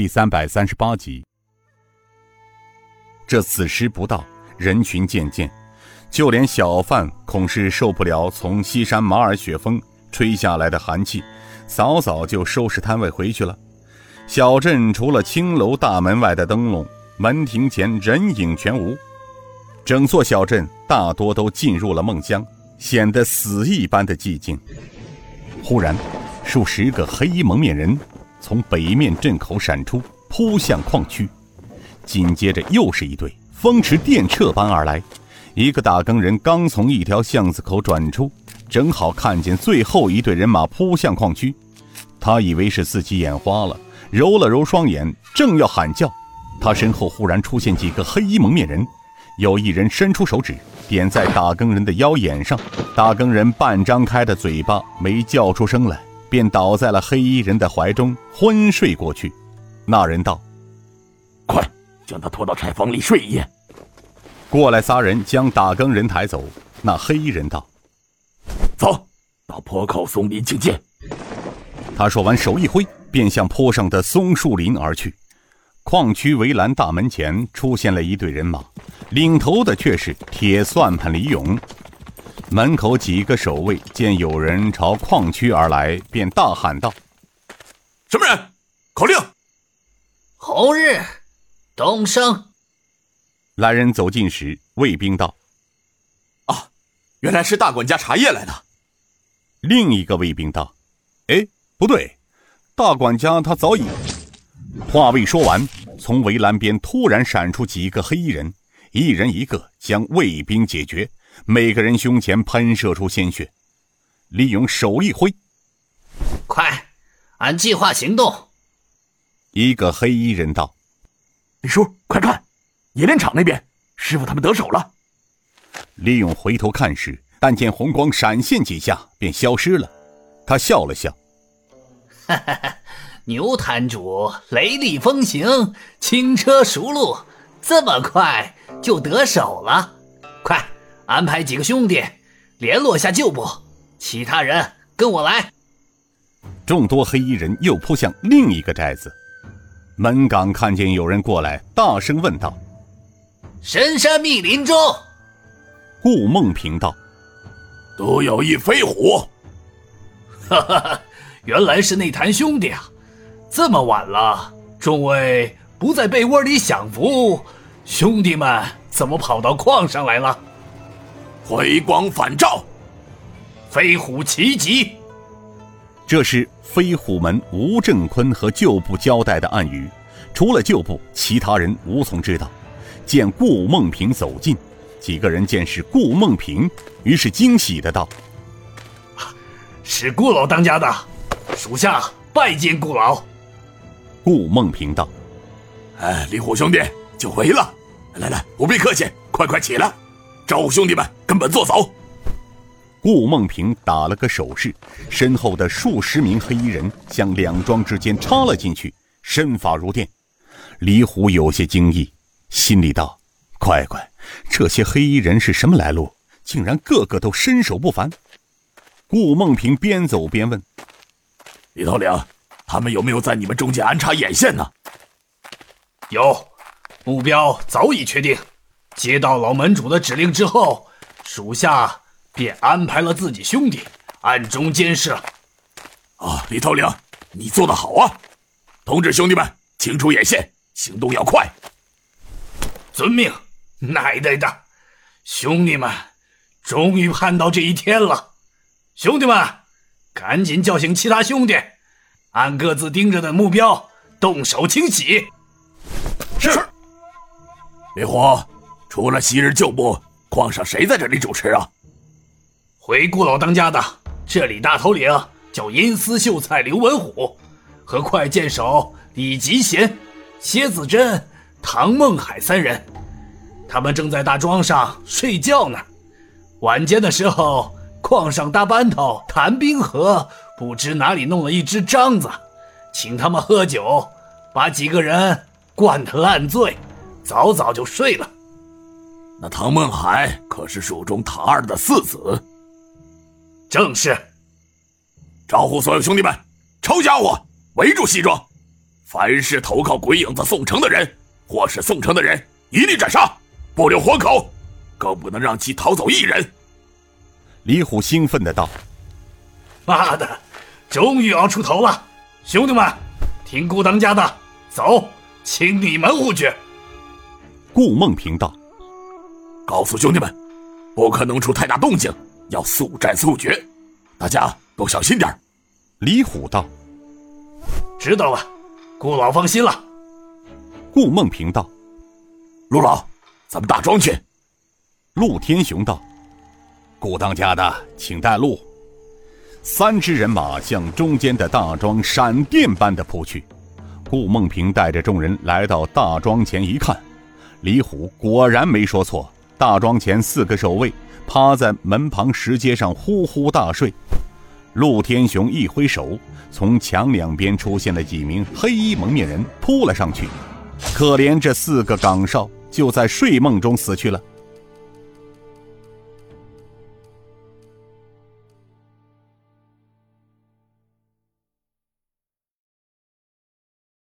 第三百三十八集。这子时不到，人群渐渐，就连小贩恐是受不了从西山马尔雪峰吹下来的寒气，早早就收拾摊位回去了。小镇除了青楼大门外的灯笼，门庭前人影全无，整座小镇大多都进入了梦乡，显得死一般的寂静。忽然，数十个黑衣蒙面人从北面镇口闪出，扑向矿区。紧接着又是一队风驰电掣般而来，一个打更人刚从一条巷子口转出，正好看见最后一队人马扑向矿区。他以为是自己眼花了，揉了揉双眼，正要喊叫，他身后忽然出现几个黑衣蒙面人，有一人伸出手指点在打更人的腰眼上，打更人半张开的嘴巴没叫出声来，便倒在了黑衣人的怀中昏睡过去。那人道：“快！”将他拖到柴房里睡一夜。过来仨人将打更人抬走。那黑衣人道：“走到坡口松林觐见。”他说完，手一挥，便向坡上的松树林而去。矿区围栏大门前出现了一队人马，领头的却是铁算盘李勇。门口几个守卫见有人朝矿区而来，便大喊道：“什么人？口令！红日！”东升。来人走近时，卫兵道：“啊，原来是大管家茶叶来了。”另一个卫兵道：“哎，不对，大管家他早已……”话未说完，从围栏边突然闪出几个黑衣人，一人一个将卫兵解决，每个人胸前喷射出鲜血。李勇手一挥：“快，按计划行动。”一个黑衣人道。李叔，快看，冶炼厂那边，师傅他们得手了。李勇回头看时，但见红光闪现几下，便消失了。他笑了笑：“哈哈哈，牛坛主雷厉风行，轻车熟路，这么快就得手了。快安排几个兄弟联络下旧部，其他人跟我来。”众多黑衣人又扑向另一个寨子。门岗看见有人过来，大声问道：“深山密林中。”顾梦平道：“都有一飞虎。”哈哈，原来是那坛兄弟啊！这么晚了，众位不在被窝里享福，兄弟们怎么跑到矿上来了？回光返照，飞虎奇袭。这是飞虎门吴正坤和旧部交代的暗语，除了旧部，其他人无从知道。见顾梦平走近，几个人见是顾梦平，于是惊喜的道：“是顾老当家的，属下拜见顾老。”顾梦平道：“哎，李虎兄弟，久违了！来来，不必客气，快快起来，招呼兄弟们跟本座走。”顾梦平打了个手势，身后的数十名黑衣人向两庄之间插了进去，身法如电。李虎有些惊异，心里道：“乖乖，这些黑衣人是什么来路？竟然个个都身手不凡。”顾梦平边走边问：“李头领，他们有没有在你们中间安插眼线呢？”“有，目标早已确定。接到老门主的指令之后，属下。”便安排了自己兄弟暗中监视了。啊，李头领，你做得好啊！通知兄弟们清除眼线，行动要快。遵命，奶奶的！兄弟们，终于盼到这一天了。兄弟们，赶紧叫醒其他兄弟，按各自盯着的目标动手清洗。是。李虎，除了昔日旧部，矿上谁在这里主持啊？回顾老当家的，这里大头领叫阴司秀才刘文虎，和快剑手李吉贤、蝎子真、唐梦海三人，他们正在大庄上睡觉呢。晚间的时候，矿上大班头谭冰河不知哪里弄了一只獐子，请他们喝酒，把几个人灌得烂醉，早早就睡了。那唐梦海可是蜀中唐二的四子。正是，招呼所有兄弟们，抄家伙，围住西庄，凡是投靠鬼影子宋城的人，或是宋城的人，一律斩杀，不留活口，更不能让其逃走一人。李虎兴奋的道：“妈的，终于熬出头了！兄弟们，听顾当家的，走，清理门户去。”顾梦平道：“告诉兄弟们，不可能出太大动静，要速战速决，大家都小心点李虎道：“知道了。”顾老放心了。顾梦平道：“陆老，咱们大庄去。”陆天雄道：“顾当家的，请带路。”三支人马向中间的大庄闪电般的扑去。顾梦平带着众人来到大庄前一看，李虎果然没说错。大庄前四个守卫趴在门旁石阶上呼呼大睡。陆天雄一挥手。从墙两边出现了几名黑衣蒙面人，扑了上去。可怜这四个岗哨就在睡梦中死去了。